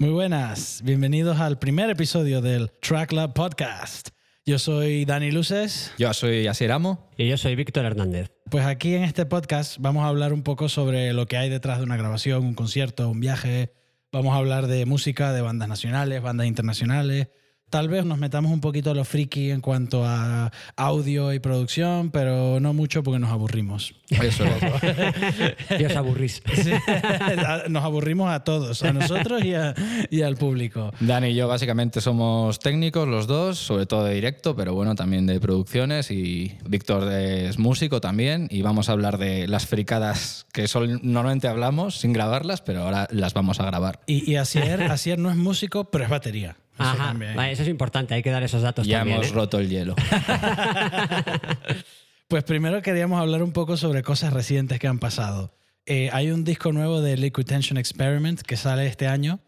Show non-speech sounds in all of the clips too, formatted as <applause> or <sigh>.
Muy buenas, bienvenidos al primer episodio del Track Lab Podcast. Yo soy Dani Luces. Yo soy Asier Amo. Y yo soy Víctor Hernández. Pues aquí en este podcast vamos a hablar un poco sobre lo que hay detrás de una grabación, un concierto, un viaje. Vamos a hablar de música, de bandas nacionales, bandas internacionales, Tal vez nos metamos un poquito a lo friki en cuanto a audio y producción, pero no mucho porque nos aburrimos. Eso es. y os aburrís. <laughs> Nos aburrimos a todos, a nosotros y, al público. Dani y yo básicamente somos técnicos los dos, sobre todo de directo, pero bueno, también de producciones y Víctor es músico también y vamos a hablar de las fricadas que normalmente hablamos sin grabarlas, pero ahora las vamos a grabar. Y, y Asier, Asier no es músico, pero es batería. Ajá, eso es importante, hay que dar esos datos ya también. hemos ¿eh? roto el hielo. <laughs> pues primero queríamos hablar un poco sobre cosas recientes que han pasado. Eh, hay un disco nuevo de Liquid Tension Experiment que sale este año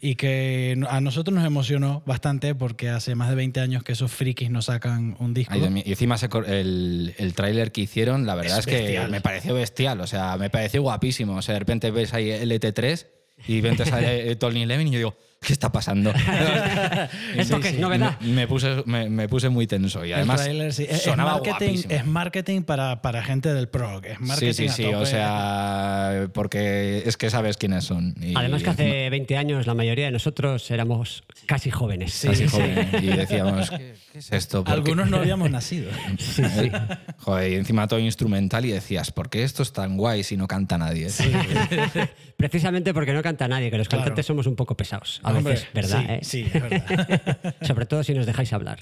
y que a nosotros nos emocionó bastante porque hace más de 20 años que esos frikis nos sacan un disco. y encima el, el tráiler que hicieron, la verdad es, que me pareció bestial, o sea, me pareció guapísimo. O sea, de repente ves ahí LT3 y ven sale Tony Levin y yo digo, ¿qué está pasando? <laughs> ¿Esto qué es novedad? Me, puse, me, puse muy tenso y además sonaba es marketing, es marketing para, para, gente del prog. Es marketing sí, sí, sí, o sea, porque es que sabes quiénes son. además que hace 20 años la mayoría de nosotros éramos casi jóvenes. casi jóvenes. Y decíamos, <laughs> ¿qué, es esto? Algunos no habíamos nacido. <laughs> Joder, y encima todo instrumental y decías, ¿por qué esto es tan guay si no canta nadie? Precisamente porque no canta nadie, que los cantantes somos un poco pesados a veces, ¿verdad? Sí, ¿eh? es verdad. <laughs> Sobre todo si nos dejáis hablar.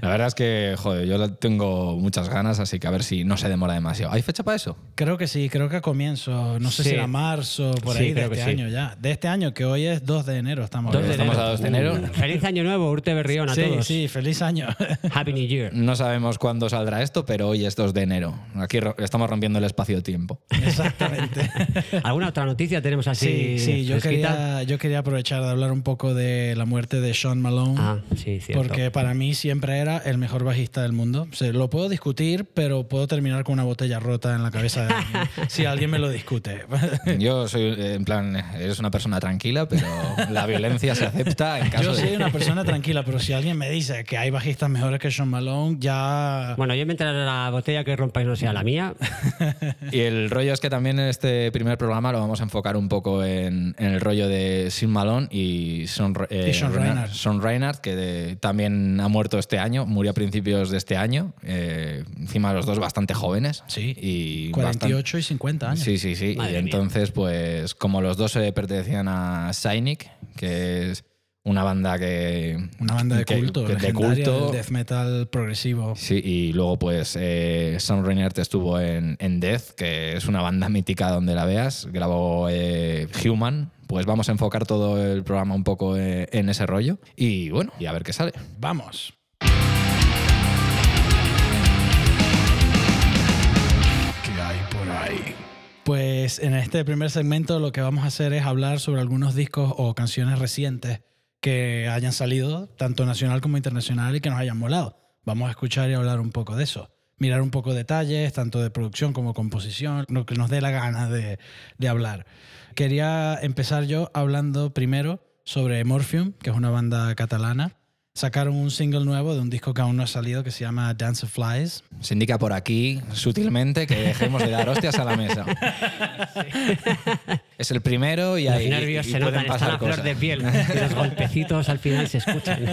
La verdad es que, joder, yo tengo muchas ganas, así que a ver si no se demora demasiado. ¿Hay fecha para eso? Creo que sí, creo que a comienzo, no sé si era marzo, por ahí, de este año ya. De este año, que hoy es 2 de enero, estamos, estamos a 2 de enero. Uh, feliz año nuevo, Urte Berrión a todos. Sí, sí, feliz año. <laughs> Happy New Year. No sabemos cuándo saldrá esto, pero hoy es 2 de enero. Aquí estamos rompiendo el espacio-tiempo. Exactamente. <laughs> ¿Alguna otra noticia tenemos así? Sí, sí, yo quería, yo quería aprovechar de hablar un poco de la muerte de Sean Malone. Ah, sí, cierto. Porque para mí siempre era el mejor bajista del mundo. O lo puedo discutir, pero puedo terminar con una botella rota en la cabeza de alguien <laughs> si alguien me lo discute. <laughs> Yo soy, en plan, eres una persona tranquila, pero la violencia se acepta en caso Yo soy una <laughs> persona tranquila, pero si alguien me dice que hay bajistas mejores que Sean Malone, ya... Bueno, yo mientras la botella que rompáis no sea la mía. y el rollo es que también en este primer programa lo vamos a enfocar un poco en, el rollo de Sean Malone y Sean, eh, Reinhardt. que también ha muerto este año, murió a principios de este año, eh, encima los dos bastante jóvenes. Sí, y 48 y 50 años. Sí, sí, sí. y entonces, pues como los dos se pertenecían a Cynic, que es una banda que. Una banda de culto, de culto. death metal progresivo. Sí, y luego, pues, eh, Son Reinhardt estuvo en, en, Death, que es una banda mítica donde la veas. Grabó eh, Human. Pues vamos a enfocar todo el programa un poco eh, en ese rollo. Y bueno, y a ver qué sale. Vamos. ¿Qué hay por ahí? Pues en este primer segmento lo que vamos a hacer es hablar sobre algunos discos o canciones recientes que hayan salido, tanto nacional como internacional, y que nos hayan molado. Vamos a escuchar y hablar un poco de eso. Mirar un poco detalles, tanto de producción como composición, lo que nos dé la gana de, de hablar. Quería empezar yo hablando primero sobre Morphium, que es una banda catalana sacaron un single nuevo de un disco que aún no ha salido que se llama Dance of Flies. Se indica por aquí sutilmente que dejemos de dar hostias a la mesa. <laughs> Es el primero y ahí Los nervios se notan, está la flor de piel. los golpecitos al final se escuchan. <laughs>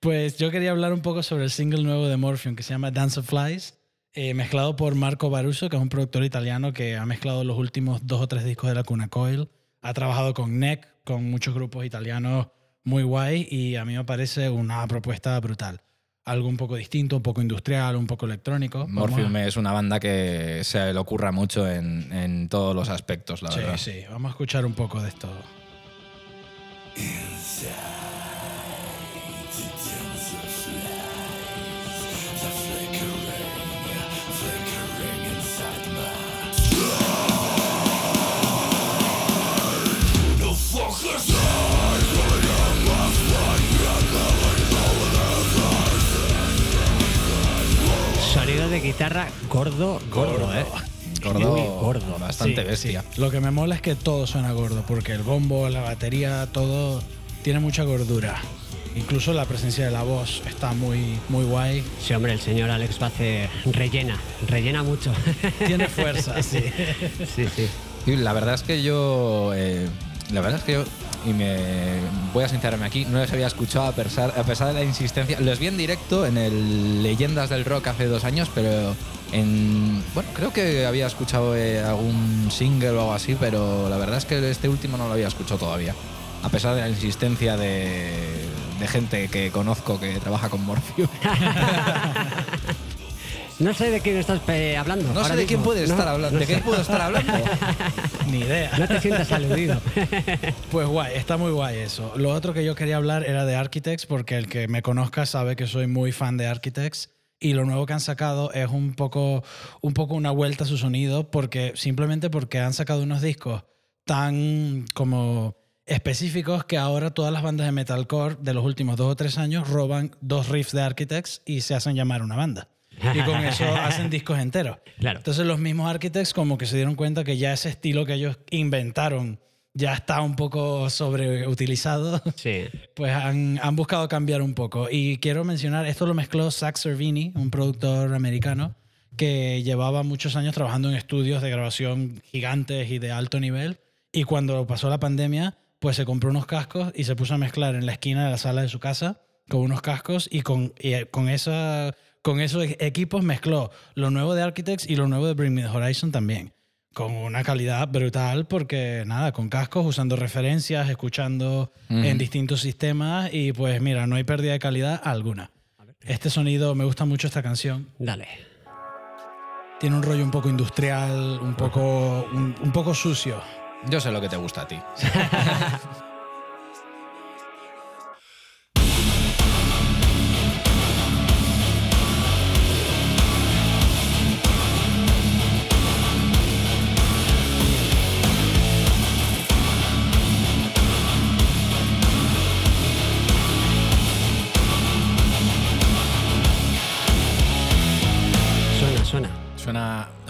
Pues yo quería hablar un poco sobre el single nuevo de Morphium que se llama Dance of Flies. Eh, mezclado por Marco Baruso, que es un productor italiano que ha mezclado los últimos dos o tres discos de la Cuna Coil. Ha trabajado con NEC, con muchos grupos italianos muy guay y a mí me parece una propuesta brutal. Algo un poco distinto, un poco industrial, un poco electrónico. Morphium es una banda que se le ocurra mucho en, en todos los aspectos, la verdad. Sí, sí, vamos a escuchar un poco de esto. Sonido de guitarra gordo, gordo, ¿eh? Gordo, Muy gordo. bastante Sí, bestia. sí. Lo que me mola es que todo suena gordo, porque el bombo, la batería, todo tiene mucha gordura. Incluso la presencia de la voz está muy, muy guay. Sí, hombre, el señor Alex Bace rellena, rellena mucho. <laughs> Tiene fuerza, <laughs> sí. sí, sí. Y la verdad es que yo. eh, la verdad es que yo. Y me voy a sincerarme aquí, no les había escuchado a pesar, a pesar de la insistencia. Los vi en directo en el Leyendas del Rock hace dos años, pero en. Bueno, creo que había escuchado eh, algún single o algo así, pero la verdad es que este último no lo había escuchado todavía. A pesar de la insistencia de, de gente que conozco que trabaja con Morpheus. <laughs> No sé de quién estás eh, hablando. No sé de quién puede No, estar hablando. no ¿De sé. qué puedo estar hablando? <laughs> Ni idea. No te sientas aludido. <laughs> Pues guay, está muy guay eso. Lo otro que yo quería hablar era de Architects, porque el que me conozca sabe que soy muy fan de Architects. Y lo nuevo que han sacado es un poco, un poco una vuelta a su sonido, porque simplemente porque han sacado unos discos tan como específicos que ahora todas las bandas de metalcore de los últimos dos o tres años roban dos riffs de Architects y se hacen llamar una banda. Y con <laughs> eso hacen discos enteros. Claro. Entonces los mismos architects como que se dieron cuenta que ya ese estilo que ellos inventaron ya está un poco sobreutilizado, <laughs> Sí. pues han, han buscado cambiar un poco. Y quiero mencionar, esto lo mezcló Zach Servini, un productor americano que llevaba muchos años trabajando en estudios de grabación gigantes y de alto nivel. Y cuando pasó la pandemia, pues se compró unos cascos y se puso a mezclar en la esquina de la sala de su casa con unos cascos y con, y eh, con, esa, con esos e- equipos mezcló lo nuevo de Architects y lo nuevo de Bring Me the Horizon también. Con una calidad brutal porque nada, con cascos, usando referencias, escuchando en distintos sistemas y pues mira, no hay pérdida de calidad alguna. Este sonido, me gusta mucho esta canción. Dale. Tiene un rollo un poco industrial, un poco, un, un poco sucio. Yo sé lo que te gusta a ti. <laughs>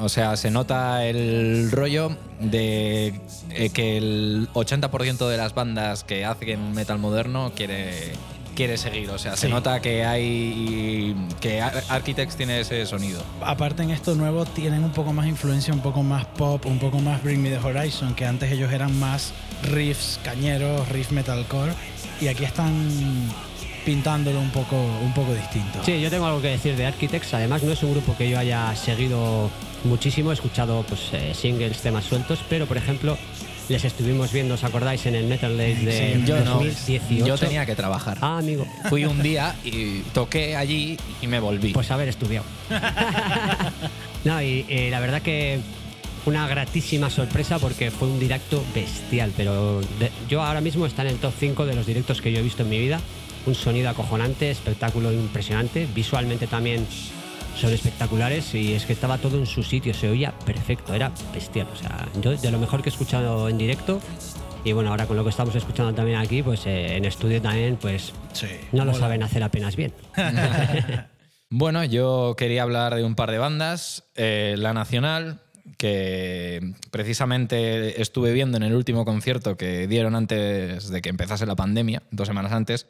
o sea, se nota el rollo de eh, que el 80% de las bandas que hacen metal moderno quiere, quiere seguir. O sea, se nota que hay que Ar- Architects tiene ese sonido. Aparte en esto nuevo tienen un poco más influencia, un poco más pop, un poco más Bring Me the Horizon, que antes ellos eran más riffs cañeros, riff metalcore, y aquí están pintándolo un poco, un poco distinto. Sí, yo tengo algo que decir de Architects. Además, no es un grupo que yo haya seguido muchísimo. He escuchado pues, eh, singles, temas sueltos, pero por ejemplo, les estuvimos viendo, ¿os acordáis? En el Metal Days de Sí, Yo no, 2018. yo tenía que trabajar. Ah, amigo. Fui un día y toqué allí y me volví. Pues haber estudiado. <laughs> no, y eh, la verdad que una gratísima sorpresa porque fue un directo bestial, pero de- yo ahora mismo está en el top 5 de los directos que yo he visto en mi vida. Un sonido acojonante, espectáculo impresionante, visualmente también son espectaculares y es que estaba todo en su sitio, se oía perfecto, era bestial. O sea, yo de lo mejor que he escuchado en directo y bueno, ahora con lo que estamos escuchando también aquí, pues eh, en estudio también, pues Sí, no lo saben hacer apenas bien. <laughs> Bueno, yo quería hablar de un par de bandas. Eh, la Nacional, que precisamente estuve viendo en el último concierto que dieron antes de que empezase la pandemia, dos semanas antes,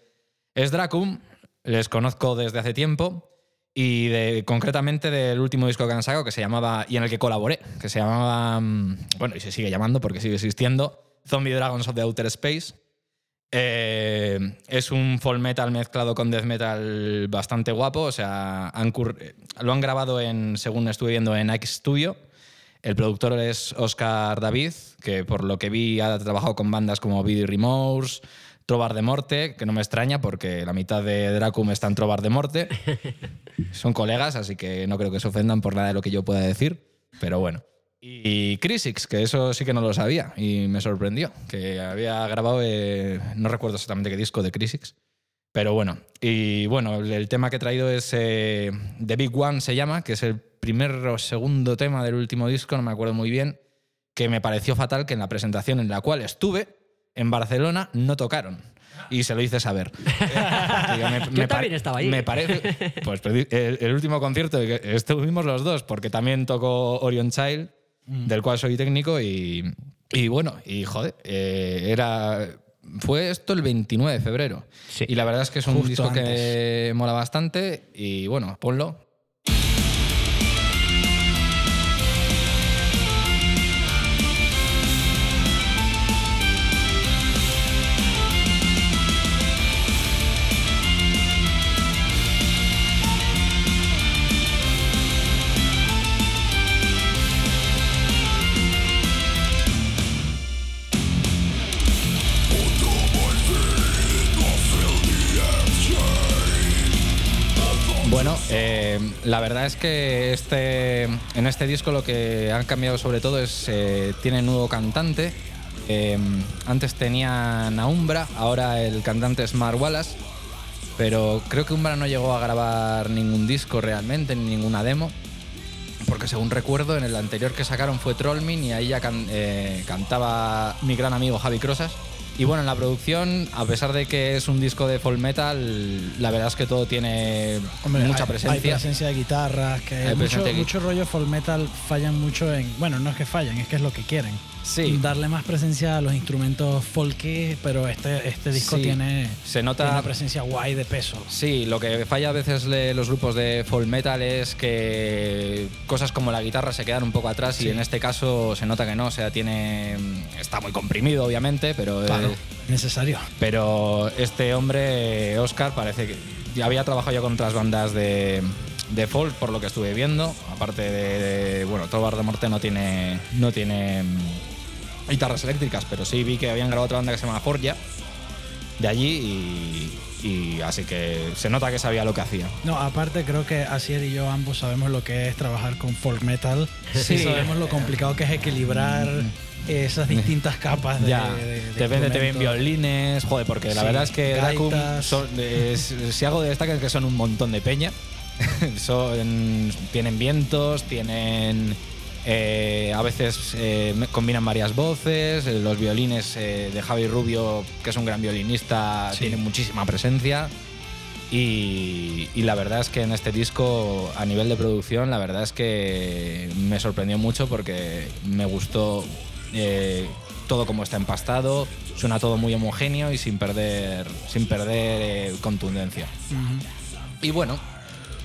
es Dracum. Les conozco desde hace tiempo y concretamente del último disco que han sacado que se llamaba, y en el que colaboré, que se llamaba, mm, bueno, y se sigue llamando porque sigue existiendo, Zombie Dragons of the Outer Space. Eh, es un folk metal mezclado con death metal bastante guapo. O sea, eh, lo han grabado en, según estuve viendo, en X Studio. El productor es Oscar David, que por lo que vi ha trabajado con bandas como Video Remorse, Trobar de Morte, que no me extraña porque la mitad de Dracum está en Trobar de Morte. <laughs> Son colegas, así que no creo que se ofendan por nada de lo que yo pueda decir. Pero bueno. Y Crisix, que eso sí que no lo sabía y me sorprendió, que había grabado, eh, no recuerdo exactamente qué disco de Crisix, pero bueno. Y bueno, el, tema que he traído es eh, The Big One, se llama, que es el primer o segundo tema del último disco, no me acuerdo muy bien, que me pareció fatal que en la presentación en la cual estuve, en Barcelona, no tocaron. Y se lo hice saber. <laughs> Me- Yo me también estaba allí. Me parece. Pues el, el último concierto que estuvimos los dos, porque también tocó Orion Child del cual soy técnico y, y bueno, y joder, eh, era... Fue esto el 29 de febrero. Sí. Y la verdad es que es un Justo disco que mola bastante y bueno, ponlo. La verdad es que este, en este disco lo que han cambiado sobre todo es eh, tiene nuevo cantante. Eh, antes tenían a Umbra, ahora el cantante es Mark Wallace, pero creo que Umbra no llegó a grabar ningún disco realmente, ni ninguna demo, porque según recuerdo en el anterior que sacaron fue Trollmin y ahí ya eh, cantaba mi gran amigo Javi Crosas. Y bueno, en la producción, a pesar de que es un disco de folk metal, la verdad es que todo tiene Hombre, mucha hay- presencia. Hay presencia de guitarras, que Hay mucho, de mucho rollo folk metal fallan mucho en. Bueno, no es que fallan, es que es lo que quieren. Sí. Darle más presencia a los instrumentos folky, pero este, este disco Sí. tiene, Se nota- tiene una presencia guay de peso. Sí, lo que falla a veces le- los grupos de folk metal es que cosas como la guitarra se quedan un poco atrás y en este caso se nota que no, o sea, tiene está muy comprimido obviamente, pero Claro, necesario. pero este hombre Oscar parece que ya había trabajado yo con otras bandas de, de folk por lo que estuve viendo, aparte de, de- bueno, Tobar de Morte no tiene no tiene mm, guitarras eléctricas, pero sí vi que habían grabado otra banda que se llama Forja de allí y, y así que se nota que sabía lo que hacía. No, aparte creo que Asier y yo ambos sabemos lo que es trabajar con folk metal. Sí. Y sabemos lo complicado que es equilibrar esas <laughs> distintas capas de, ya, de- de te te ven violines, joder, porque la Sí, verdad es que Dracum, son- es- si algo destaca es que son un montón de peña. <laughs> son, tienen vientos, tienen. eh, a veces eh, combinan varias voces. eh, Los violines eh, de Javi Rubio, que es un gran violinista, Sí. tienen muchísima presencia. Y, y la verdad es que en este disco, a nivel de producción, la verdad es que me sorprendió mucho porque me gustó eh, todo como está empastado, suena todo muy homogéneo y sin perder, sin perder eh, contundencia. Y bueno,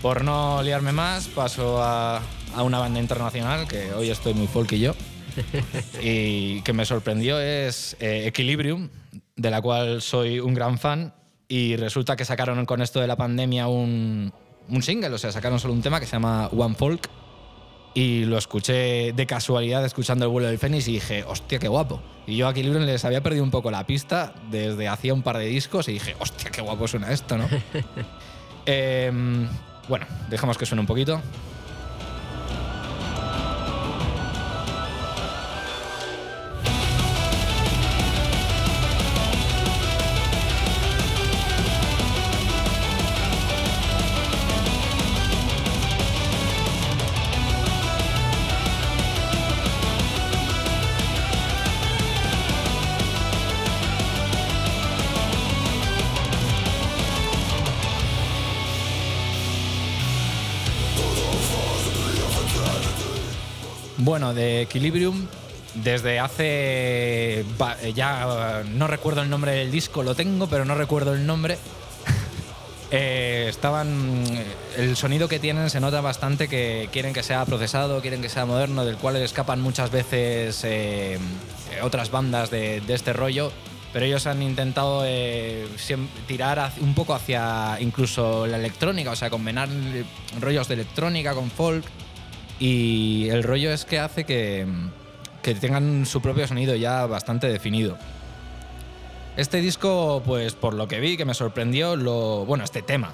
por no liarme más, paso a, a una banda internacional que hoy estoy muy folk y yo. <laughs> y que me sorprendió es eh, Equilibrium, de la cual soy un gran fan. Y resulta que sacaron con esto de la pandemia un, un single, o sea, sacaron solo un tema que se llama One Folk. Y lo escuché de casualidad escuchando el vuelo del Fénix y dije, hostia, qué guapo. Y yo a Equilibrium les había perdido un poco la pista desde hacía un par de discos y dije, hostia, qué guapo suena esto, ¿no? <laughs> Em, bueno, dejamos que suene un poquito. Bueno, de Equilibrium, desde hace. va- Ya eh, no recuerdo el nombre del disco, lo tengo, pero no recuerdo el nombre. <laughs> Eh, estaban. El sonido que tienen se nota bastante que quieren que sea procesado, quieren que sea moderno, del cual escapan muchas veces eh, otras bandas de, de este rollo. Pero ellos han intentado eh, tirar un poco hacia incluso la electrónica, o sea, combinar rollos de electrónica con folk. Y el rollo es que hace que, que tengan su propio sonido ya bastante definido. Este disco, pues por lo que vi, que me sorprendió, lo, bueno, este tema,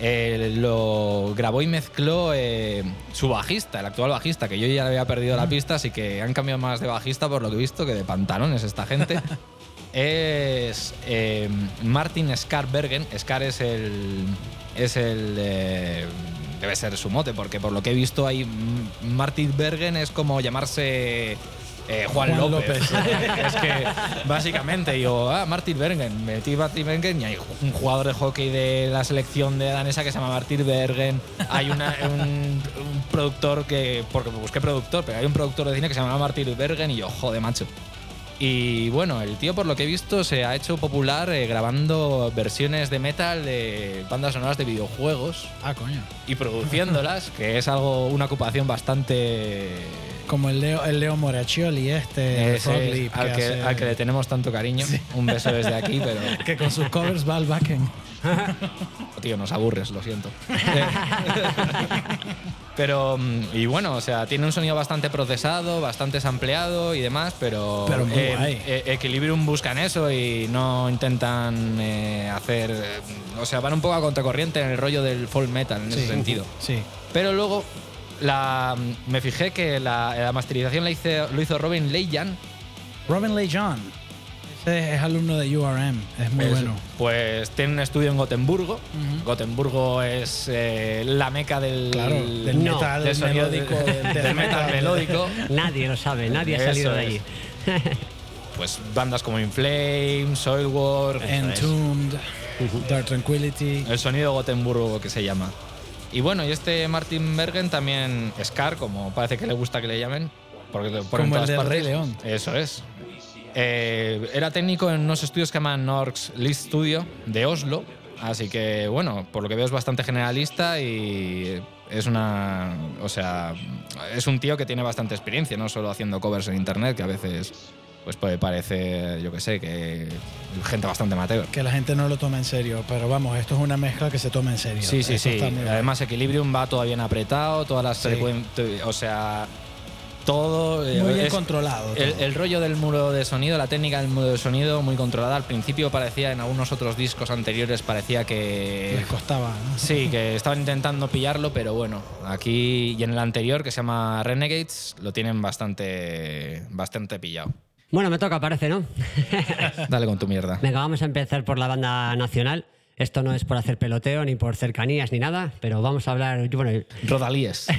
eh, lo grabó y mezcló eh, su bajista, el actual bajista, que yo ya le había perdido la pista, así que han cambiado más de bajista por lo que he visto que de pantalones esta gente. <laughs> es eh, Martin Skarbergen. Skar es el. Es el. Debe ser su mote, porque por lo que he visto ahí. Martin Bergen es como llamarse Eh, Juan, Juan López. López. <laughs> es que básicamente yo, ah, Martin Bergen, metí Martin Bergen y hay un jugador de hockey de la selección de danesa que se llama Martin Bergen. Hay una- un, un productor que, porque me busqué productor, pero hay un productor de cine que se llama Martin Bergen y yo, joder, macho. Y bueno, el tío, por lo que he visto, se ha hecho popular eh, grabando versiones de metal de bandas sonoras de videojuegos Ah, coño. y produciéndolas, <laughs> que es algo, una ocupación bastante. Como el Leo, el Leo Moraccioli este, ese Leap, al, que, al que le tenemos tanto cariño. Un beso desde aquí, <laughs> pero. que con sus covers va al backend. <laughs> Tío, nos aburres, lo siento. Pero, mm, y bueno, o sea, tiene un sonido bastante procesado, bastante sampleado y demás, pero. Pero muy guay. eh, Equilibrium buscan eso y no intentan eh, hacer. eh, o sea, van un poco a contracorriente en el rollo del folk metal en ese sentido. <laughs> Sí. Pero luego la, me fijé que la, la masterización la hice- lo hizo Robin Leyan. Robin Leigh Ese es alumno de URM. Es muy Es- bueno. Pues tiene un estudio en Gotemburgo. Ujú. Gotemburgo es eh, la meca del, Claro, del No. metal del melódico. de- del, del metal melódico. Nadie lo sabe, nadie ha Eso salido de es. allí. Pues bandas como In Flames, Soilwork, Entombed, Dark Tranquility. el sonido Gotemburgo que se llama. Y bueno, y este Martin Bergen también, Scar, como parece que le gusta que le llamen, porque en Como el partes. Rey León. Eso es. Eh, era técnico en unos estudios que llaman Norx List Studio de Oslo, así que bueno, por lo que veo es bastante generalista y es una, o sea, es un tío que tiene bastante experiencia, no solo haciendo covers en internet, que a veces pues puede parecer, yo que sé, que gente bastante amateur. Que la gente no lo toma en serio. Pero vamos, esto es una mezcla que se toma en serio. Sí, sí, Eso sí. muy bien. Además, Equilibrium va todo bien apretado, todas las Sí. o sea, todo. eh, Muy bien es- controlado. El rollo del muro de sonido, la técnica del muro de sonido muy controlada. Al principio parecía, en algunos otros discos anteriores, parecía que. Les costaba. ¿no? <laughs> Sí, que estaban intentando pillarlo, pero bueno, aquí y en el anterior, que se llama Renegades, lo tienen bastante, bastante pillado. Bueno, me toca, parece, ¿no? <laughs> Dale con tu mierda. Venga, vamos a empezar por la banda nacional. Esto no es por hacer peloteo ni por cercanías ni nada, pero vamos a hablar. Bueno, Rodalíes. <laughs>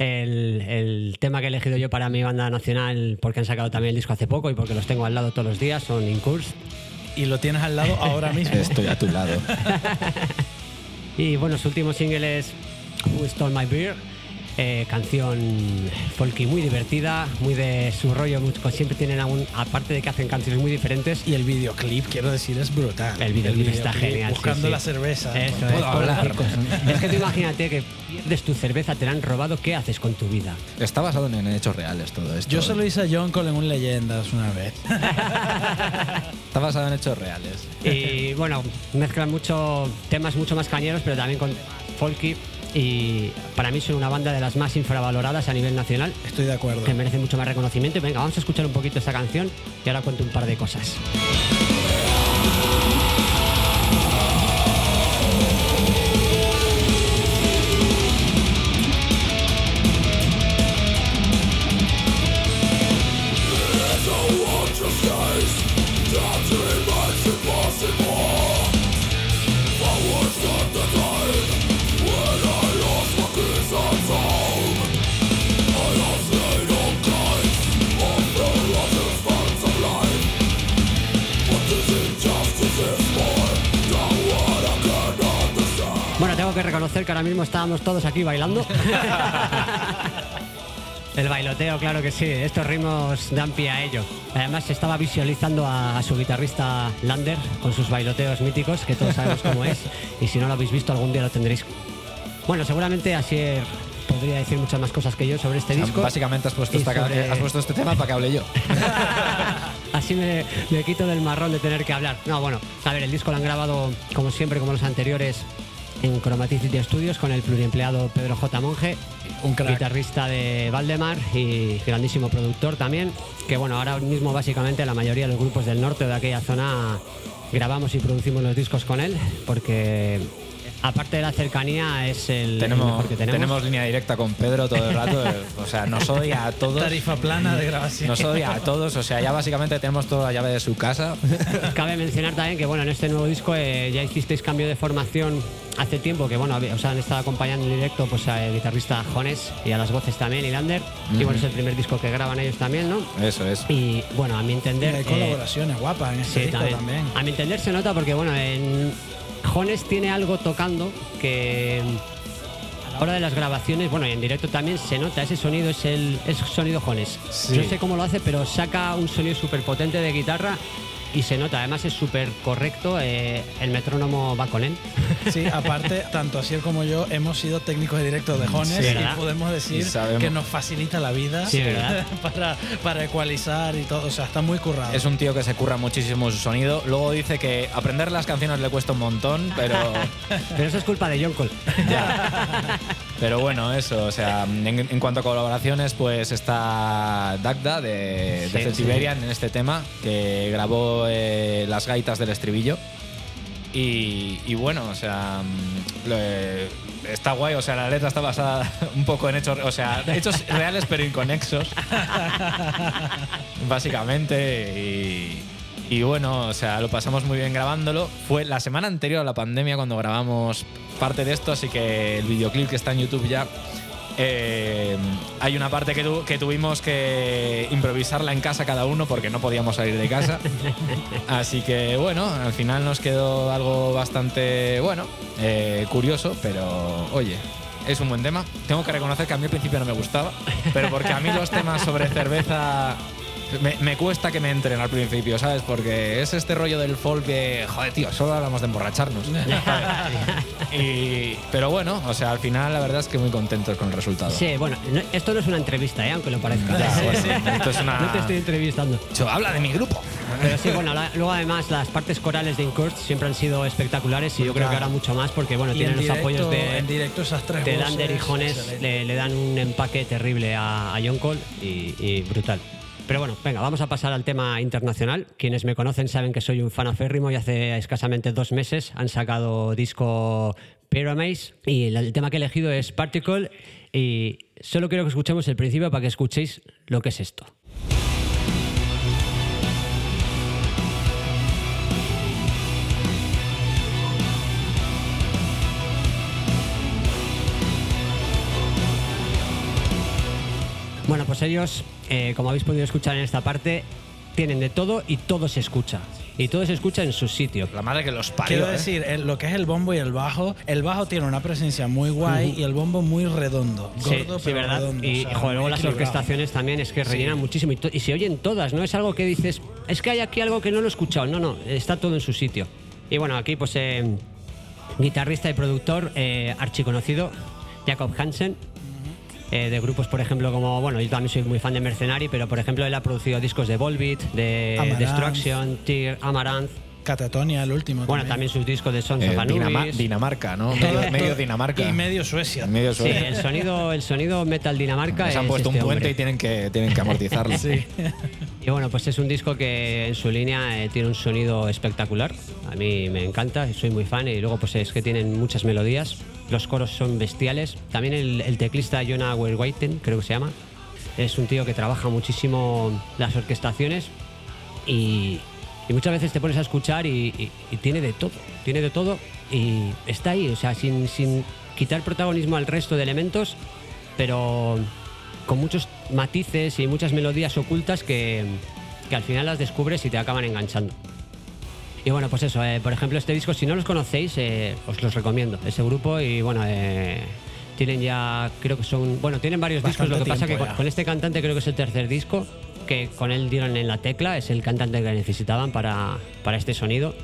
el, el tema que he elegido yo para mi banda nacional, porque han sacado también el disco hace poco y porque los tengo al lado todos los días, son Incurse. Y lo tienes al lado ahora <laughs> mismo. Estoy a tu lado. <laughs> Y bueno, su último single es Who Stole My Beer. Eh, canción folky muy divertida, muy de su rollo, muy- siempre tienen algún, aparte de que hacen canciones muy diferentes, Y el videoclip, quiero decir, es brutal. El videoclip está genial, Buscando sí. la cerveza. Eso No es, hablar. Es que tú imagínate que pierdes tu cerveza, te la han robado, ¿qué haces con tu vida? Está basado en hechos reales todo esto. Yo solo hice a John Cole en un Leyendas una vez. <laughs> Está basado en hechos reales. Y bueno, mezclan mucho temas mucho más cañeros, pero también con folky. Y para mí son una banda de las más infravaloradas a nivel nacional, Estoy de acuerdo. que merece mucho más reconocimiento. Venga, vamos a escuchar un poquito esta canción y ahora cuento un par de cosas. Reconocer que ahora mismo estábamos todos aquí bailando. <laughs> El bailoteo, claro que sí. Estos ritmos dan pie a ello. Además, se estaba visualizando a, a su guitarrista Lander con sus bailoteos míticos, que todos sabemos cómo es. Y si no lo habéis visto, algún día lo tendréis. Bueno, seguramente Asier podría decir muchas más cosas que yo sobre este O sea, disco. Básicamente has puesto, esta sobre- has puesto este tema para que hable yo. <laughs> Así me, me quito del marrón de tener que hablar. No, bueno, a ver, el disco lo han grabado, como siempre, como los anteriores, en Chromaticity Studios con el pluriempleado Pedro J. Monge, Un crack. guitarrista de Valdemar y grandísimo productor también. Que bueno, ahora mismo básicamente la mayoría de los grupos del norte de aquella zona grabamos y producimos los discos con él, porque aparte de la cercanía, es el, el Tenemos, mejor que tenemos. tenemos línea directa con Pedro todo el rato. o sea, nos odia a todos. Tarifa plana de grabación. Nos odia a todos. O sea, ya básicamente tenemos toda la llave de su casa. Cabe mencionar también que bueno, en este nuevo disco eh, ya hicisteis cambio de formación hace tiempo, que bueno, os han estado acompañando en directo pues al guitarrista Jones y a las voces también, y Lander. Y bueno, es el primer disco que graban ellos también, ¿no? Eso es. Y bueno, a mi Y entender. hay eh, colaboraciones guapas en este Sí, disco también. también. A mi entender se nota porque, bueno, en Jones tiene algo tocando que a la hora de las grabaciones, bueno, y en directo también se nota, ese sonido es el es sonido Jones. Sí. No sé cómo lo hace, pero saca un sonido súper potente de guitarra y se nota, además es súper correcto, eh, el metrónomo va con él. <laughs> Sí, aparte, tanto Asier como yo hemos sido técnicos de directo de Jones Sí, y ¿verdad? podemos decir que nos facilita la vida Sí, ¿verdad? <laughs> para, para ecualizar y todo. O sea, está muy currado. Es un tío que se curra muchísimo su sonido. Luego dice que aprender las canciones le cuesta un montón, pero. <laughs> Pero eso es culpa de John Cole. Ya. Pero bueno, eso, o sea, en, en cuanto a colaboraciones, pues está Dagda de, Sí, de. Siberian en este tema, que grabó eh, las gaitas del estribillo. Y, y bueno, o sea, mm, lo, eh, está guay, o sea, la letra está basada <laughs> un poco en hechos, o sea, hechos <laughs> reales pero inconexos, <laughs> básicamente. Y, y bueno, o sea, lo pasamos muy bien grabándolo. Fue la semana anterior a la pandemia cuando grabamos parte de esto, así que el videoclip que está en YouTube ya. Eh, hay una parte que, tu- que tuvimos que improvisarla en casa cada uno porque no podíamos salir de casa. <laughs> Así que bueno, al final nos quedó algo bastante bueno, eh, curioso, pero oye, es un buen tema. Tengo que reconocer que a mí al principio no me gustaba, pero porque a mí los temas sobre cerveza me, me cuesta que me entren al principio, ¿sabes? Porque es este rollo del folk que, joder, tío, solo hablamos de emborracharnos. <laughs> Y- pero bueno, o sea, al final la verdad es que muy contentos con el resultado. Sí, bueno, no- esto no es una entrevista, ¿eh? aunque lo parezca. Ya, <laughs> bueno, esto es una- No te estoy entrevistando. Habla de mi grupo. Pero sí, bueno, la- luego además las partes corales de Incurst siempre han sido espectaculares y yo creo que ahora mucho más porque bueno, Y tienen en los directo, apoyos de, en directo esas tres de voces, Lander y Jones excelente. le, le dan un empaque terrible a, a John Cole y, y brutal. Pero bueno, venga, vamos a pasar al tema internacional. Quienes me conocen saben que soy un fan aférrimo y hace escasamente dos meses han sacado disco Pyramids y el tema que he elegido es Particle y solo quiero que escuchemos el principio para que escuchéis lo que es esto. Bueno, pues ellos, eh, como habéis podido escuchar en esta parte, tienen de todo y todo se escucha. Y todo se escucha en su sitio. La madre que los parió. Quiero ¿eh? decir, el- lo que es el bombo y el bajo, el bajo tiene una presencia muy guay y el bombo muy redondo. Sí, Gordo, sí, pero ¿verdad? redondo. y o sea, joder, luego muy las equilibrado. orquestaciones también es que rellenan muchísimo y, to- y se oyen todas, no es algo que dices, es que hay aquí algo que no lo he escuchado, no, no, está todo en su sitio. Y bueno, aquí pues eh, guitarrista y productor eh, archiconocido, Jacob Hansen, eh, de grupos, por ejemplo, como, bueno, yo también soy muy fan de Mercenary, pero por ejemplo él ha producido discos de Volbeat, de Amaranth. Destruction, Tear, Amaranth, Catatonia, el último. bueno, también sus discos de Sons Eh, of Anubis. Dinama- Dinamarca, ¿no? <laughs> Medio, medio Dinamarca. Y medio Suecia. Medio Sí, Suecia. el sonido, el sonido metal Dinamarca Se han es puesto este un puente hombre. y tienen que, tienen que amortizarlo. <laughs> Sí. Y bueno, pues es un disco que en su línea eh, tiene un sonido espectacular. A mí me encanta, soy muy fan. Y luego pues es que tienen muchas melodías. Los coros son bestiales. También el, teclista Jonah Werwaiten, creo que se llama. Es un tío que trabaja muchísimo las orquestaciones y, muchas veces te pones a escuchar y, y- y tiene de todo. Tiene de todo y está ahí, o sea, sin, sin quitar protagonismo al resto de elementos, pero con muchos matices y muchas melodías ocultas que, que al final las descubres y te acaban enganchando. Y bueno, pues eso, eh, por ejemplo, este disco, si no los conocéis, eh, os los recomiendo, ese grupo, y bueno, eh, tienen ya, creo que son, bueno, tienen varios discos, lo que pasa que con, con este cantante creo que es el tercer disco, que con él dieron en la tecla, es el cantante que necesitaban para, para este sonido.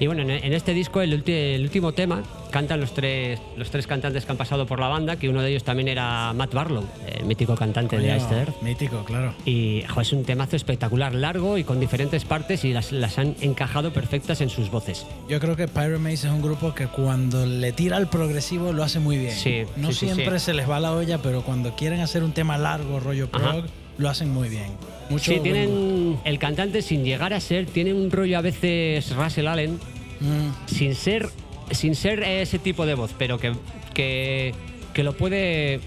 Y bueno, en, este disco, el, ulti- el último tema, cantan los tres, los tres cantantes que han pasado por la banda, que uno de ellos también era Matt Barlow, el mítico cantante de Coño, Earth. Mítico, claro. Y jo, es un temazo espectacular, largo y con diferentes partes y las, las han encajado perfectas en sus voces. Yo creo que Pyramaze es un grupo que cuando le tira al progresivo lo hace muy bien. Sí, no sí, siempre sí. se les va la olla, pero cuando quieren hacer un tema largo, rollo Ajá. Lo hacen muy bien. Mucho sí, tienen el cantante sin llegar a ser, tiene un rollo a veces Russell Allen. Mm, sin ser sin ser ese tipo de voz, pero que, que, que lo puede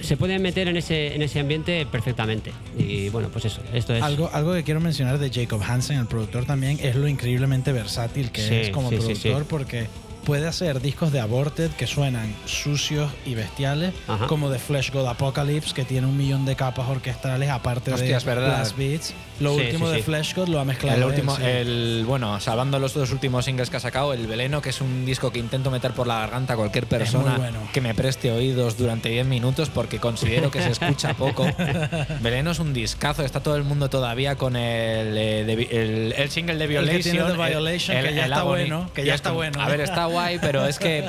se puede meter en ese, en ese ambiente perfectamente. Y bueno, pues eso, esto es... Algo, algo que quiero mencionar de Jacob Hansen, el productor también, es lo increíblemente versátil que Sí, es como sí, productor sí. porque puede hacer discos de Aborted que suenan sucios y bestiales, Ajá. como de Flesh God Apocalypse, que tiene un millón de capas orquestales aparte Hostia, de las beats. Lo Sí, último sí, de sí. Flesh God lo ha mezclado. El él, último, el, bueno, salvando los dos últimos singles que ha sacado, el Veleno, que es un disco que intento meter por la garganta a cualquier persona bueno. que me preste oídos durante 10 minutos porque considero que se escucha <laughs> poco. Veleno es un discazo, está todo el mundo todavía con el, eh, de- el, el single de que Violation. tiene The Violation, que ya está bueno, que ya es está como, bueno. A ver, está guay, pero es que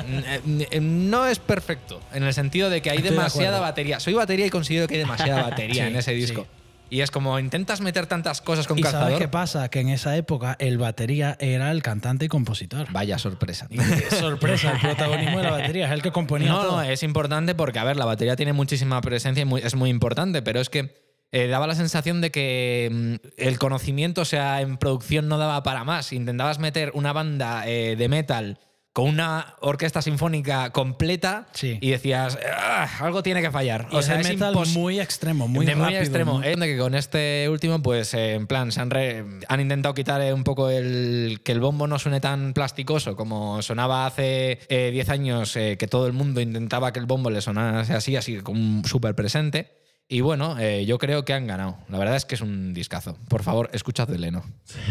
mm, eh, no es perfecto en el sentido de que hay Estoy demasiada batería. Soy batería y considero que hay demasiada <laughs> batería Sí, en ese disco. sí. Y es como intentas meter tantas cosas con ¿Y sabes calzador. qué pasa? Que en esa época el batería era el cantante y compositor. Vaya sorpresa. <laughs> Sorpresa, el protagonismo de la batería es el que componía No, todo. no, es importante porque, a ver, la batería tiene muchísima presencia y muy- es muy importante, pero es que eh, daba la sensación de que mm, el conocimiento, o sea, en producción no daba para más. Intentabas meter una banda eh, de metal con una orquesta sinfónica completa Sí. y decías, "Ah, algo tiene que fallar. Y o sea, es metal impos- muy extremo, muy de muy rápido, extremo. muy- ¿eh? De que con este último, pues eh, en plan, se han, re- han intentado quitar eh, un poco el que el bombo no suene tan plasticoso como sonaba hace eh, 10 años, eh, que todo el mundo intentaba que el bombo le sonase así, así como súper presente. Y bueno, eh, yo creo que han ganado. La verdad es que es un discazo. Por favor, escuchad de Leno.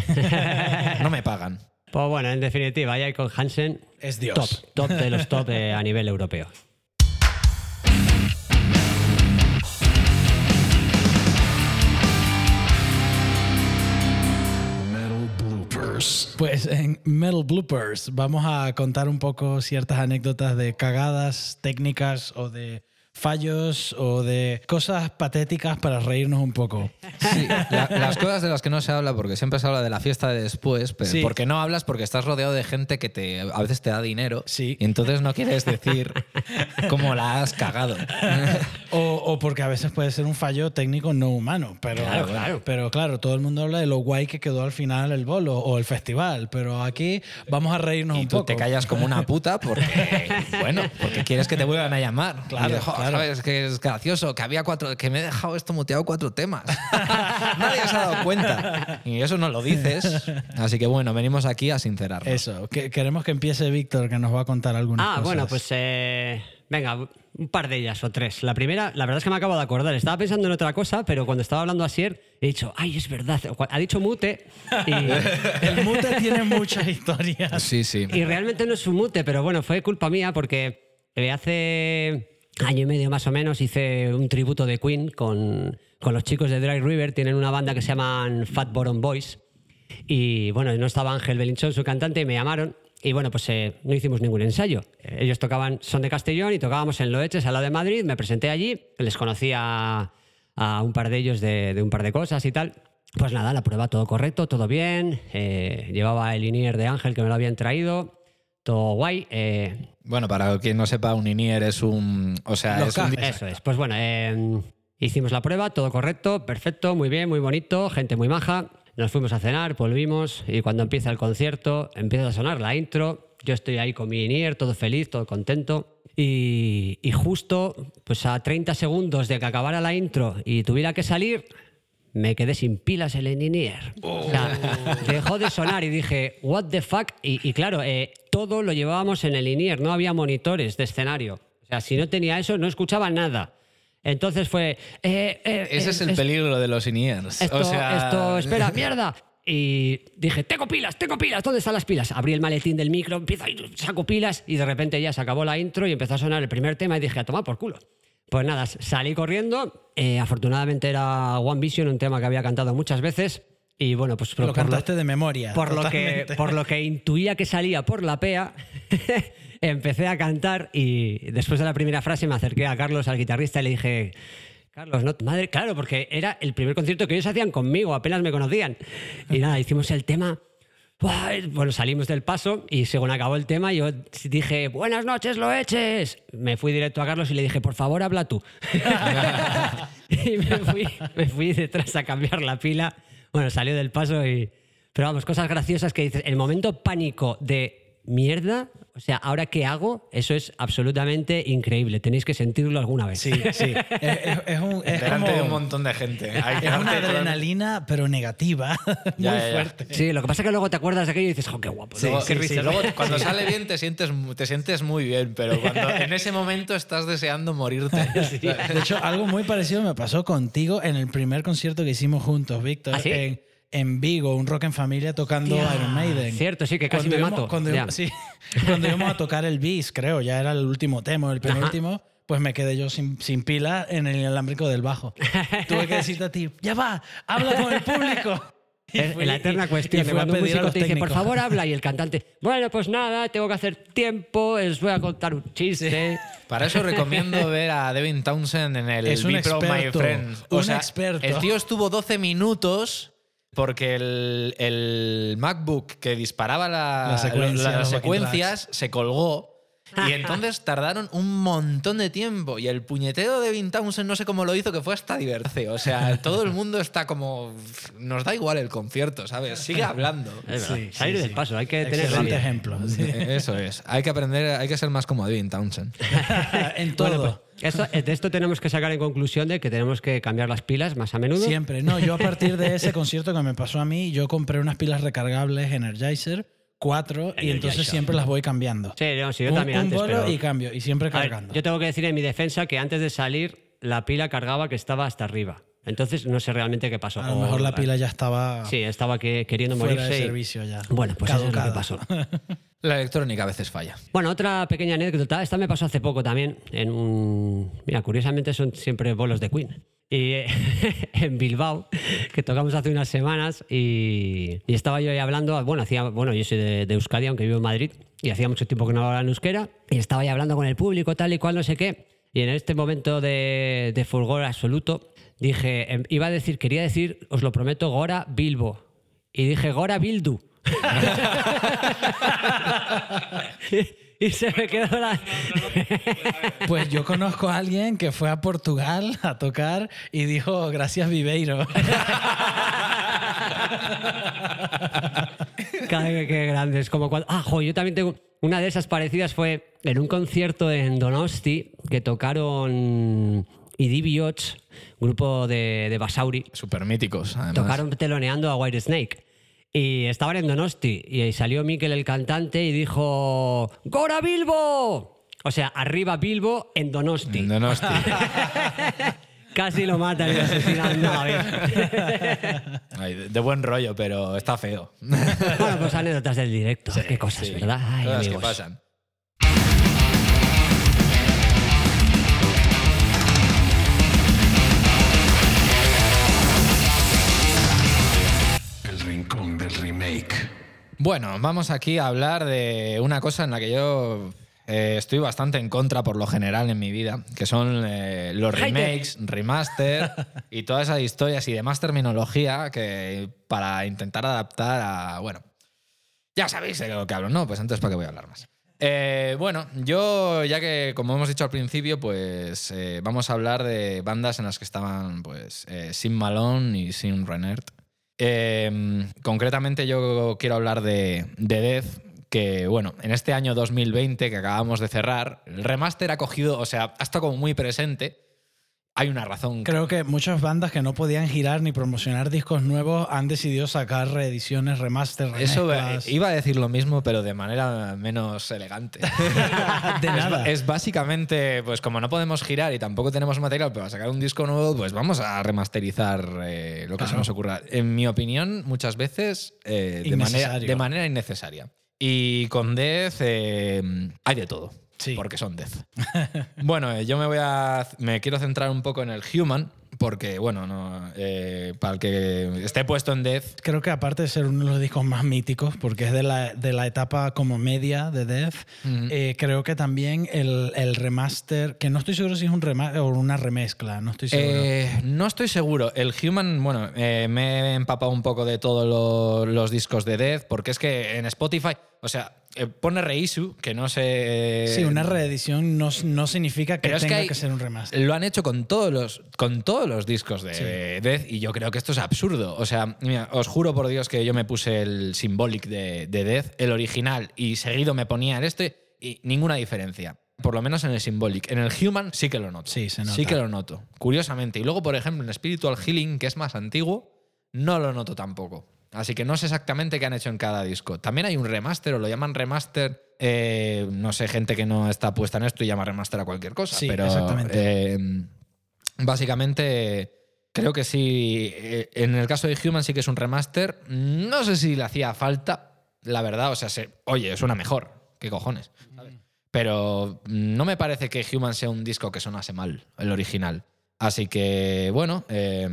<laughs> no me pagan. Pues bueno, en definitiva, Jacob Hansen Es Dios. top, top de los top eh, a nivel europeo. Metal bloopers. Pues en Metal Bloopers vamos a contar un poco ciertas anécdotas de cagadas técnicas o de fallos o de cosas patéticas para reírnos un poco. Sí, la- las cosas de las que no se habla, porque siempre se habla de la fiesta de después, pero Sí. porque no hablas porque estás rodeado de gente que te, a veces te da dinero Sí. y entonces no quieres decir cómo la has cagado. O, o porque a veces puede ser un fallo técnico no humano. Pero Claro, claro. pero claro, todo el mundo habla de lo guay que quedó al final el bolo o el festival. Pero aquí vamos a reírnos Y un tú poco. te callas como una puta porque, <laughs> bueno, porque quieres que te vuelvan a llamar. Claro, Y de, "Jo, claro. ¿Sabes? Que es gracioso, que había cuatro, que me he dejado esto muteado cuatro temas. <laughs> Nadie se ha dado cuenta. Y eso no lo dices. Así que bueno, venimos aquí a sincerarnos. Eso, que, queremos que empiece Víctor, que nos va a contar algunas Ah, cosas. bueno, pues eh, venga, un par de ellas o tres. La primera, la verdad es que me acabo de acordar. Estaba pensando en otra cosa, pero cuando estaba hablando a Sier, he dicho, ay, es verdad. Ha dicho mute y, <laughs> El mute tiene muchas historias. Sí, sí. y realmente no es un mute, pero bueno, fue culpa mía porque eh, hace año y medio más o menos hice un tributo de Queen con, con los chicos de Dry River. Tienen una banda que se llaman Fat Bottom Boys. Y bueno, no estaba Ángel Belinchón, su cantante, y me llamaron. Y bueno, pues eh, no hicimos ningún ensayo. Eh, Ellos tocaban, son de Castellón y tocábamos en Loeches, al lado de Madrid. Me presenté allí, les conocía a un par de ellos de, un par de cosas y tal. Pues nada, la prueba todo correcto, todo bien. eh, llevaba el linier de Ángel que me lo habían traído. Todo guay. eh, Bueno, para quien no sepa, un INIER es un. O sea, es un. eso es. Pues bueno, eh, hicimos la prueba, todo correcto, perfecto, muy bien, muy bonito, gente muy maja. Nos fuimos a cenar, volvimos y cuando empieza el concierto, empieza a sonar la intro. Yo estoy ahí con mi inier, todo feliz, todo contento. Y, y justo pues a 30 segundos de que acabara la intro y tuviera que salir, me quedé sin pilas en el in-ear. O sea, dejó de sonar y dije, what the fuck? Y, y claro, eh, todo lo llevábamos en el in-ear, no había monitores de escenario. O sea, si no tenía eso, no escuchaba nada. Entonces fue... eh, eh, Ese es el es- peligro de los INIERs. Esto, o sea, esto, espera, <laughs> mierda. Y dije, tengo pilas, tengo pilas, ¿dónde están las pilas? Abrí el maletín del micro, empiezo saco pilas y de repente ya se acabó la intro y empezó a sonar el primer tema y dije, a tomar por culo. Pues nada, salí corriendo. eh, afortunadamente era One Vision, un tema que había cantado muchas veces. Y bueno, pues Lo por, cantaste de memoria. por lo, que, por lo que intuía que salía por la PEA, <laughs> empecé a cantar y después de la primera frase me acerqué a Carlos, al guitarrista, y le dije, Carlos, no, madre, claro, porque era el primer concierto que ellos hacían conmigo, apenas me conocían. Y nada, hicimos el tema. Bueno, salimos del paso y según acabó el tema, yo dije, buenas noches, lo eches. Me fui directo a Carlos y le dije, por favor, habla tú. <laughs> <laughs> y me fui, me fui detrás a cambiar la pila. Bueno, salió del paso y... Pero vamos, cosas graciosas que dices, el momento pánico de mierda, o sea, ¿ahora qué hago? Eso es absolutamente increíble. Tenéis que sentirlo alguna vez. Sí, sí. <laughs> Es, es- es un, es Delante como- de un montón de gente. <laughs> Hay que es una adrenalina, pero negativa. <laughs> Ya, muy ya, ya. fuerte. Sí, lo que pasa es que luego te acuerdas de aquello y dices, jo, qué guapo. Qué sí, risa. luego cuando sale bien te sientes, te sientes muy bien, pero cuando en ese momento estás deseando morirte. De hecho, algo muy parecido me pasó contigo en el primer concierto que hicimos juntos, Víctor. ¿Ah, sí? en, en Vigo, un rock en familia tocando Hostia, Iron Maiden. cierto, sí, que casi me íbamos, mato. Cuando, íbamos- sí, <laughs> cuando íbamos a tocar el bis, creo, ya era el último tema, el penúltimo, pues me quedé yo sin, sin pila en el inalámbrico del bajo. <laughs> Tuve que decirte a ti, ya va, habla con el público. <laughs> Y Es fui- la eterna y- cuestión y de fui a cuando un músico los te dice, por favor, habla, y el cantante, bueno, pues nada, tengo que hacer tiempo, os voy a contar un chiste. Para eso recomiendo ver a Devin Townsend en el Es un Be My experto, Friend. un experto. El tío estuvo 12 minutos porque el, el MacBook que disparaba la- Las secuencias, las se colgó. Y <laughs> entonces tardaron un montón de tiempo. Y el puñetero de Devin Townsend no sé cómo lo hizo, que fue hasta divertido. O sea, <laughs> todo el mundo está como. Nos da igual el concierto, ¿sabes? Sigue hablando. Sí, Salir sí, del sí. paso, hay que tener Excelente ejemplo. sí. Eso es. Hay que aprender, hay que ser más como Devin Townsend. <laughs> en todo. Bueno, pues esto- de esto tenemos que sacar en conclusión de que tenemos que cambiar las pilas más a menudo. Siempre. No, yo a partir de ese concierto que me pasó a mí, yo compré unas pilas recargables Energizer, cuatro, y entonces siempre las voy cambiando. Sí, no, sí, yo un, también un antes, pero- y cambio, y siempre ver, cargando. yo tengo que decir en mi defensa que antes de salir la pila cargaba que estaba hasta arriba. Entonces no sé realmente qué pasó. a lo mejor la pila ya estaba Sí, estaba que, queriendo fuera morirse. de y- servicio ya. Bueno, pues eso es lo que Caducada. pasó. <laughs> La electrónica a veces falla. Bueno, otra pequeña anécdota. Esta me pasó hace poco también en un... Mira, curiosamente son siempre bolos de Queen. Y eh, <laughs> en Bilbao, que tocamos hace unas semanas, y, y estaba yo ahí hablando, bueno, hacía, bueno, yo soy de, de Euskadi, aunque vivo en Madrid, y hacía mucho tiempo que no hablaba en euskera, y estaba ahí hablando con el público, tal y cual, no sé qué, y en este momento de, de fulgor absoluto, dije, em, iba a decir, quería decir, os lo prometo, Gora Bilbo, y dije, Gora Bildu. y se me quedó la... Pues yo conozco a alguien que fue a Portugal a tocar y dijo gracias Viveiro. Vez que grande. Es como cuando. Ah, jo, yo también tengo. Una de esas parecidas fue en un concierto en Donosti que tocaron Idibiots, grupo de, de Basauri. Súper míticos, además. Tocaron teloneando a White Snake. Y estaban en Donosti. Y ahí salió Mikel, el cantante, y dijo: ¡Gora Bilbo! O sea, arriba Bilbo en Donosti. No, no, hostia. <laughs> Casi lo matan y lo asesinan. No. <laughs> Ay, de- buen rollo, pero está feo. Bueno, pues anécdotas del directo. Qué cosas, Sí, ¿verdad? Ay, cosas que amigos. pasan. Bueno, vamos aquí a hablar de una cosa en la que yo eh, estoy bastante en contra por lo general en mi vida, que son eh, los remakes, remaster y todas esas historias y demás terminología que para intentar adaptar a, bueno, ya sabéis de lo que hablo, ¿no? Pues entonces, ¿para qué voy a hablar más? Eh, bueno, yo ya que, como hemos dicho al principio, pues vamos a hablar de bandas en las que estaban pues Sin Malone y Sin Renert. Eh, concretamente yo quiero hablar de, de Death, que bueno, en este año 2020 que acabamos de cerrar, el remaster ha cogido, o sea, ha estado como muy presente. Hay una razón. Creo que muchas bandas que no podían girar ni promocionar discos nuevos han decidido sacar reediciones, remaster, Eso remezclas. iba a decir lo mismo, pero de manera menos elegante. <laughs> de nada. es básicamente, pues como no podemos girar y tampoco tenemos material para sacar un disco nuevo, pues vamos a remasterizar eh, lo que se nos ocurra. En mi opinión, muchas veces eh, de, manera, de manera innecesaria. Y con Death eh, hay de todo. Sí. Porque son Death. <laughs> bueno, eh, yo me voy a. Me quiero centrar un poco en el Human, porque, bueno, no, eh, para el que esté puesto en Death, Creo que aparte de ser uno de los discos más míticos, porque es de la, de la etapa como media de Death, eh, creo que también el, el remaster, que no estoy seguro si es un remaster o una remezcla, no estoy seguro. Eh, no estoy seguro. El Human, bueno, me he empapado un poco de todos lo- los discos de Death, porque es que en Spotify, o sea, eh, pone reissue, que no sé. Sí, una reedición no, no significa que Pero es que tenga hay- que ser un remaster. Lo han hecho con todos los, con todos los discos de Death y yo creo que esto es absurdo. O sea, mira, os juro por Dios que yo me puse el Symbolic de, de Death, el original, y seguido me ponía el este y ninguna diferencia. Por lo menos en el Symbolic. En el Human sí que lo noto. Sí, se nota. Sí que lo noto. Curiosamente. Y luego, por ejemplo, en Spiritual Healing, que es más antiguo, no lo noto tampoco. Así que no sé exactamente qué han hecho en cada disco. También hay un remaster, o lo llaman remaster. eh, no sé, gente que no está puesta en esto y llama remaster a cualquier cosa. Sí, pero exactamente. eh, básicamente, creo que sí. eh, en el caso de Human sí que es un remaster. No sé si le hacía falta, la verdad. O sea, se- oye, suena mejor. ¿Qué cojones? ¿sabes? Pero no me parece que Human sea un disco que sonase mal, el original. Así que, bueno. eh,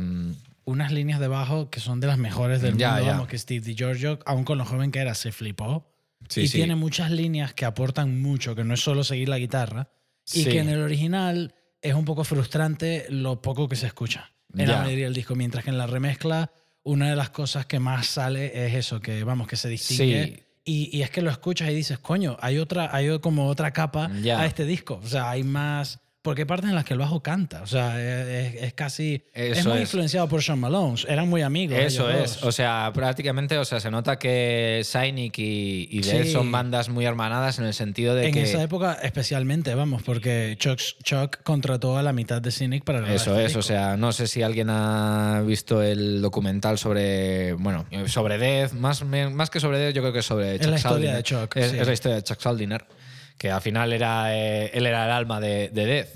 Unas líneas de bajo que son de las mejores del Ya, mundo. ya. Vamos, que Steve DiGiorgio, aún con lo joven que era, se flipó. Sí, y sí. tiene muchas líneas que aportan mucho, que no es solo seguir la guitarra. Y Sí. que en el original es un poco frustrante lo poco que se escucha en Ya. la mayoría del disco. Mientras que en la remezcla, una de las cosas que más sale es eso, que vamos, que se distingue. Sí. Y, y es que lo escuchas y dices, coño, hay otra, hay como otra capa a este disco. O sea, hay más. Porque hay partes en las que el bajo canta. O sea, es, casi. es muy es. influenciado por Sean Malone. Eran muy amigos. Eso es. dos. O sea, prácticamente, o sea, se nota que Cynic y, y Sí. son bandas muy hermanadas en el sentido de en que. esa época, especialmente, vamos, porque Chuck, Chuck contrató a la mitad de Cynic para grabar Eso este es, disco. o sea, no sé si alguien ha visto el documental sobre, bueno, sobre Death, más, más que sobre Death, yo creo que sobre Es Chuck la historia Schuldiner. de Chuck, Es, sí. es la historia de Chuck Schuldiner, que al final era, eh, él era el alma de, de Death.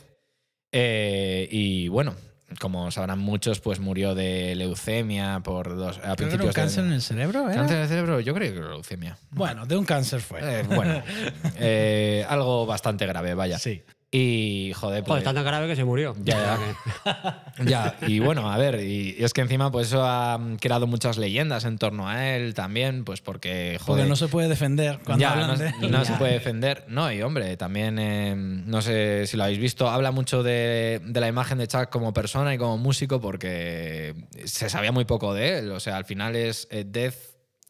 Eh, y bueno, como sabrán muchos, pues murió de leucemia por dos, a Creo que era un principios de- cáncer en el cerebro. ¿Cáncer de cerebro? Yo creo que era leucemia. Bueno, de un cáncer fue. Eh, bueno, <laughs> eh, algo bastante grave, vaya. Sí. Y joder, pues, Joder, tan grave que se murió. Ya, <laughs> ya, y bueno, a ver, y, y es que encima pues eso ha mm, creado muchas leyendas en torno a él también, pues porque, joder, Porque no se puede defender cuando ya, hablan no, de no se puede defender. No, y hombre, también, eh, no sé si lo habéis visto, habla mucho de, de la imagen de Chuck como persona y como músico porque se sabía muy poco de él. O sea, al final es eh, Death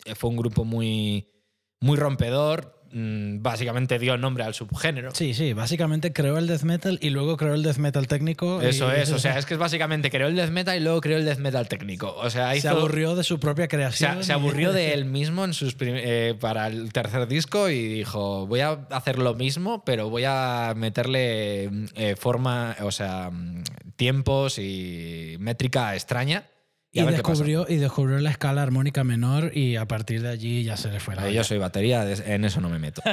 eh, fue un grupo muy, muy rompedor, mm, básicamente dio nombre al subgénero. Sí, sí, básicamente creó el death metal y luego creó el death metal técnico. Eso y- es, <laughs> o sea, es que es básicamente creó el death metal y luego creó el death metal técnico. O sea, se aburrió de su propia creación. se aburrió de <laughs> él mismo en sus prim- eh, para el tercer disco y dijo, voy a hacer lo mismo, pero voy a meterle mm, eh, forma, o sea, mm, tiempos y métrica extraña. Y, descubrió, y descubrió la escala armónica menor y a partir de allí ya se le fue la. Yo soy batería, en eso no me meto. <laughs>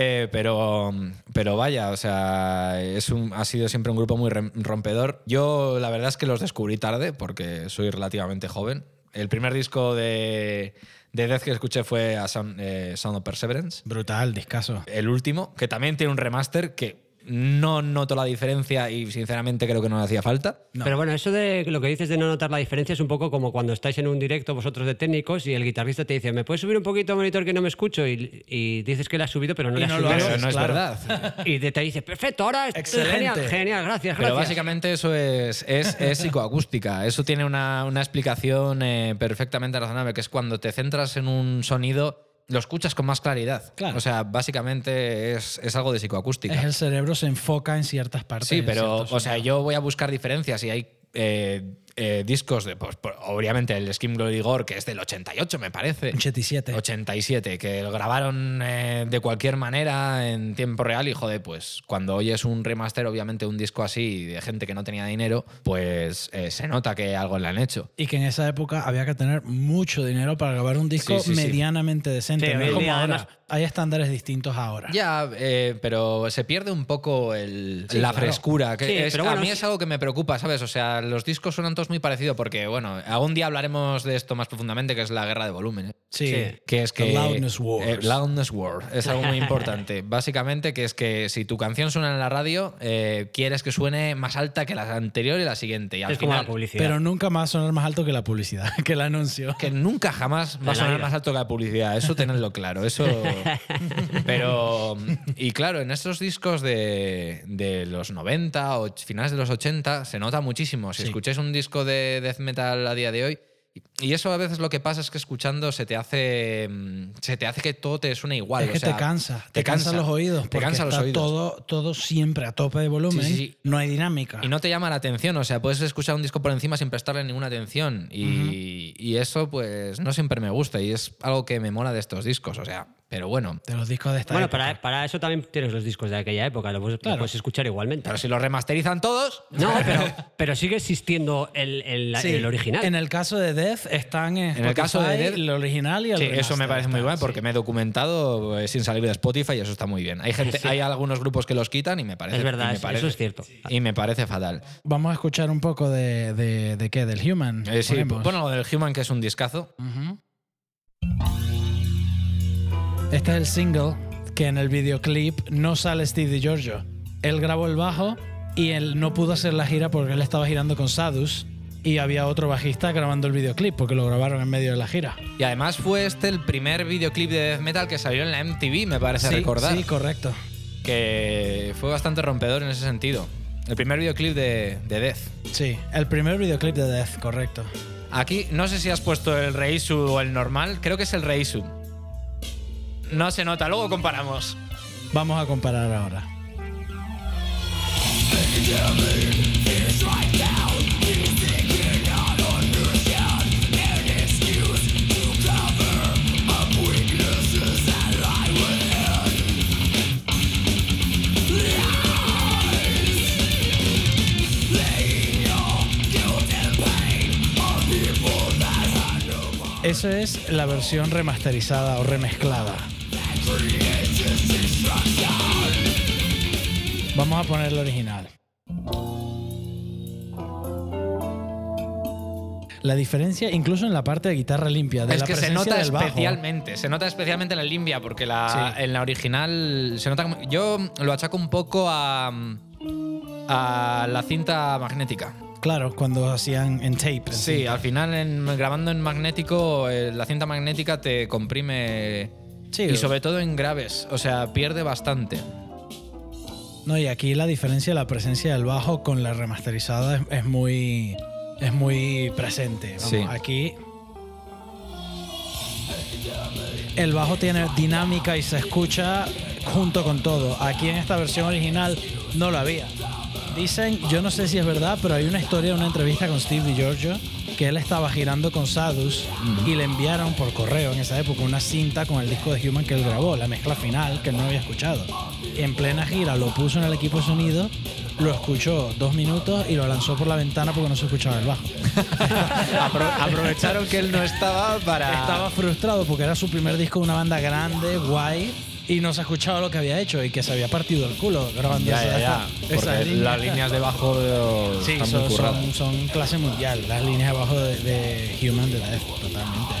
Eh, pero, pero vaya, o sea, es un, ha sido siempre un grupo muy rompedor. Yo la verdad es que los descubrí tarde porque soy relativamente joven. El primer disco de, de Death que escuché fue a Sound, eh, Sound of Perseverance. Brutal, discaso. El último, que también tiene un remaster que no noto la diferencia y sinceramente creo que no le hacía falta. No. Pero bueno, eso de lo que dices de no notar la diferencia es un poco como cuando estáis en un directo vosotros de técnicos y el guitarrista te dice, ¿me puedes subir un poquito el monitor que no me escucho? Y, y dices que le has subido, pero no Y le has no lo subido. haces, Pero no es claro. verdad. Y te, te dice, perfecto, ahora es Excelente. genial, genial, gracias, Pero gracias. básicamente eso es, es, es psicoacústica. Eso tiene una, una explicación eh, perfectamente razonable, que es cuando te centras en un sonido, lo escuchas con más claridad. Claro. O sea, básicamente es, es algo de psicoacústica. Es el cerebro se enfoca en ciertas partes. Sí, pero, o sea, yo voy a buscar diferencias y hay eh, eh, discos de, pues, por- obviamente, el Skim Glory Gore, que es del 88, me parece. 87. 87, que lo grabaron eh, de cualquier manera en tiempo real y joder, pues cuando oyes un remaster, obviamente un disco así de gente que no tenía dinero, pues eh, se nota que algo le han hecho. Y que en esa época había que tener mucho dinero para grabar un disco Sí, sí, sí. medianamente decente. Sí, no hoy es en como ahora. además- Hay estándares distintos ahora. Ya, eh, pero se pierde un poco el- Sí, la claro. frescura. Que Sí, es- pero a mí sí. es algo que me preocupa, ¿sabes? O sea, los discos suenan todos muy parecidos porque, bueno, algún día hablaremos de esto más profundamente, que es la guerra de volúmenes. Sí. Sí. Que es The que. loudness wars. eh, loudness war. Es algo muy <laughs> importante. Básicamente, que es que si tu canción suena en la radio, eh, quieres que suene más alta que la anterior y la siguiente. Y al es como final. la publicidad. Pero nunca más sonar más alto que la publicidad, <laughs> que el anuncio. Que nunca jamás va a sonar más alto que la publicidad. Eso tenedlo claro. Eso. <laughs> Pero. Y claro, en estos discos de, de los 90 o finales de los 80 se nota muchísimo. Si Sí. escucháis un disco de death metal a día de hoy. Y eso a veces lo que pasa es que escuchando se te hace mm, se te hace que todo te suene igual. es o que sea, te cansa, te, te cansa cansa, los oídos. te cansa los está oídos. Todo, todo siempre a tope de volumen. Sí, sí, sí. No hay dinámica. Y no te llama la atención, o sea, puedes escuchar un disco por encima sin prestarle ninguna atención. Y, y eso, pues, no siempre me gusta y es algo que me mola de estos discos, o sea, pero bueno. de los discos de esta Bueno, época. para, para eso también tienes los discos de aquella época, lo puedes, lo Claro. puedes escuchar igualmente. Pero si los remasterizan todos, No, <laughs> pero, pero sigue existiendo el, el- Sí, el original. En el caso de Death están en, En el caso de Death- el original y el Sí, eso me parece muy bueno sí. porque me he documentado eh, sin salir de Spotify y eso está muy bien. Hay gente, Sí. hay algunos grupos que los quitan y me parece Es verdad, me eso- parece- eso es cierto. Y me parece fatal. Vamos a escuchar un poco de, de, de qué, del Human. Eh, sí, ponemos. bueno, del Human que es un discazo. Ujú. Este es el single que en el videoclip no sale Steve DiGiorgio. Él grabó el bajo y él no pudo hacer la gira porque él estaba girando con Sadus y había otro bajista grabando el videoclip porque lo grabaron en medio de la gira. Y además fue este el primer videoclip de death metal que salió en la MTV, me parece sí, recordar. sí, correcto. que fue bastante rompedor en ese sentido. El primer videoclip de, de Death. Sí, el primer videoclip de Death, correcto. Aquí no sé si has puesto el Reissue o el normal, creo que es el Reissue. No se nota, luego comparamos. Vamos a comparar ahora. Eso es la versión remasterizada o remezclada. Vamos a poner el original. La diferencia, incluso en la parte de guitarra limpia, de es la que se nota especialmente, se nota especialmente en la limpia, porque la, Sí. en la original se nota como- Yo lo achaco un poco a, a la cinta magnética. Claro, cuando hacían en tape. en Sí, cinta. al final en- grabando en magnético, eh, la cinta magnética te comprime. Sí, y sobre todo en graves, o sea, pierde bastante. No, y aquí la diferencia de la presencia del bajo con la remasterizada es, es muy es muy presente. Vamos, Sí. Aquí el bajo tiene dinámica y se escucha junto con todo. Aquí en esta versión original no lo había. Dicen, yo no sé si es verdad, pero hay una historia, una entrevista con Steve DiGiorgio, que él estaba girando con Sadus y le enviaron por correo en esa época una cinta con el disco de Human que él grabó, la mezcla final que él no había escuchado. En plena gira lo puso en el equipo de sonido, lo escuchó dos minutos y lo lanzó por la ventana porque no se escuchaba el bajo. <laughs> Apro- aprovecharon que él no estaba para. Estaba frustrado porque era su primer disco de una banda grande, guay, y no se escuchaba lo que había hecho y que se había partido el culo grabando Ya, esa- ya, ya. esa Porque línea. las líneas de bajo eh, Sí, están son, muy son, son clase mundial, las líneas de abajo de, de Human de la F, totalmente.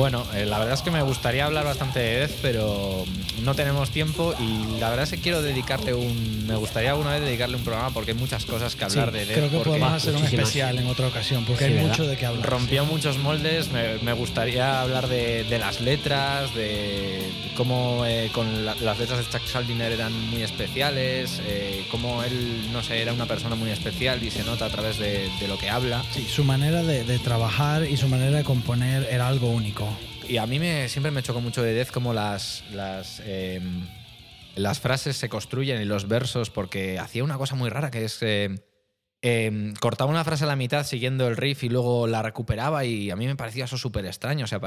Bueno, eh, la verdad es que me gustaría hablar bastante de Death, pero no tenemos tiempo y la verdad es que quiero dedicarle un. Me gustaría alguna vez dedicarle un programa porque hay muchas cosas que hablar Sí, de Death. creo que podemos hacer un especial en otra ocasión porque Sí, hay mucho de qué hablar. Rompió muchos moldes, me, me gustaría hablar de, de las letras, de cómo eh, con la- las letras de Chuck Schuldiner eran muy especiales, eh, cómo él, no sé, era una persona muy especial y se nota a través de, de lo que habla. Sí, su manera de, de trabajar y su manera de componer era algo único. Y a mí me, siempre me chocó mucho de Death cómo las, las, eh, las frases se construyen y los versos, porque hacía una cosa muy rara que es... eh, eh, cortaba una frase a la mitad siguiendo el riff y luego la recuperaba y a mí me parecía eso súper extraño. O sea,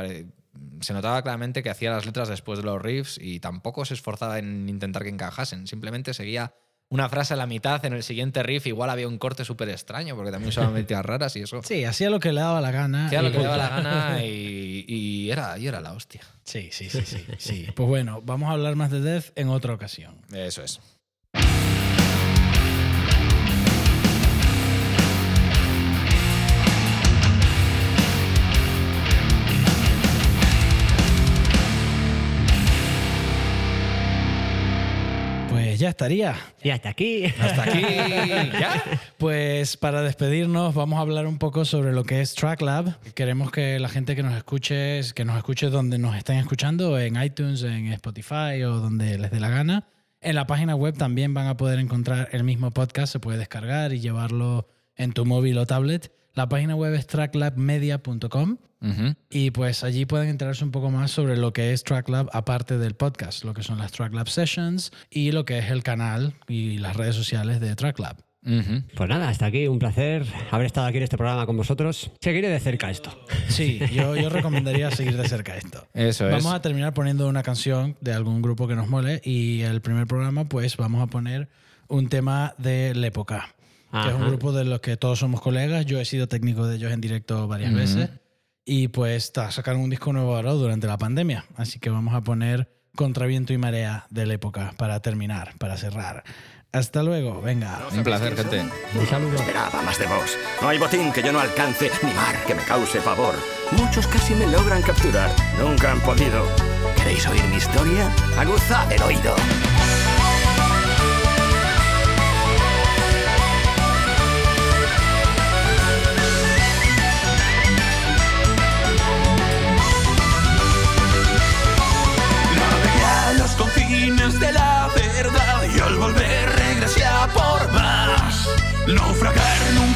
se notaba claramente que hacía las letras después de los riffs y tampoco se esforzaba en intentar que encajasen. Simplemente seguía una frase a la mitad en el siguiente riff. Igual había un corte súper extraño porque también usaba <laughs> metidas raras y eso. Sí, hacía lo que le daba la gana. Hacía y lo que le daba la gana <laughs> y, y era, y era la hostia. Sí, sí, sí, sí, sí. Pues bueno, vamos a hablar más de Death en otra ocasión. Eso es. Ya estaría. Y hasta aquí. Hasta aquí. <laughs> ¿Ya? Pues para despedirnos vamos a hablar un poco sobre lo que es TrackLab. Queremos que la gente que nos escuche, que nos escuche donde nos estén escuchando, en iTunes, en Spotify o donde les dé la gana. En la página web también van a poder encontrar el mismo podcast, se puede descargar y llevarlo en tu móvil o tablet. La página web es tracklabmedia.com y pues allí pueden enterarse un poco más sobre lo que es TrackLab aparte del podcast, lo que son las TrackLab Sessions y lo que es el canal y las redes sociales de TrackLab. Ujú. Pues nada, hasta aquí. Un placer haber estado aquí en este programa con vosotros. Seguiré de cerca esto. Sí, <laughs> yo, yo recomendaría seguir de cerca esto. Eso es. Vamos a terminar poniendo una canción de algún grupo que nos mole y el primer programa pues vamos a poner un tema de la época, que es un Ajá. grupo de los que todos somos colegas. Yo he sido técnico de ellos en directo varias Ujú. veces y pues sacaron un disco nuevo ahora durante la pandemia, así que vamos a poner Contra viento y marea de la época para terminar, para cerrar. Hasta luego, venga. Un placer, gente. Un saludo. Esperaba más de vos. No hay botín que yo no alcance, ni mar que me cause pavor. Muchos casi me logran capturar, nunca han podido. ¿Queréis oír mi historia? Aguzad el oído. Volver regresé a por más. Naufragar nunca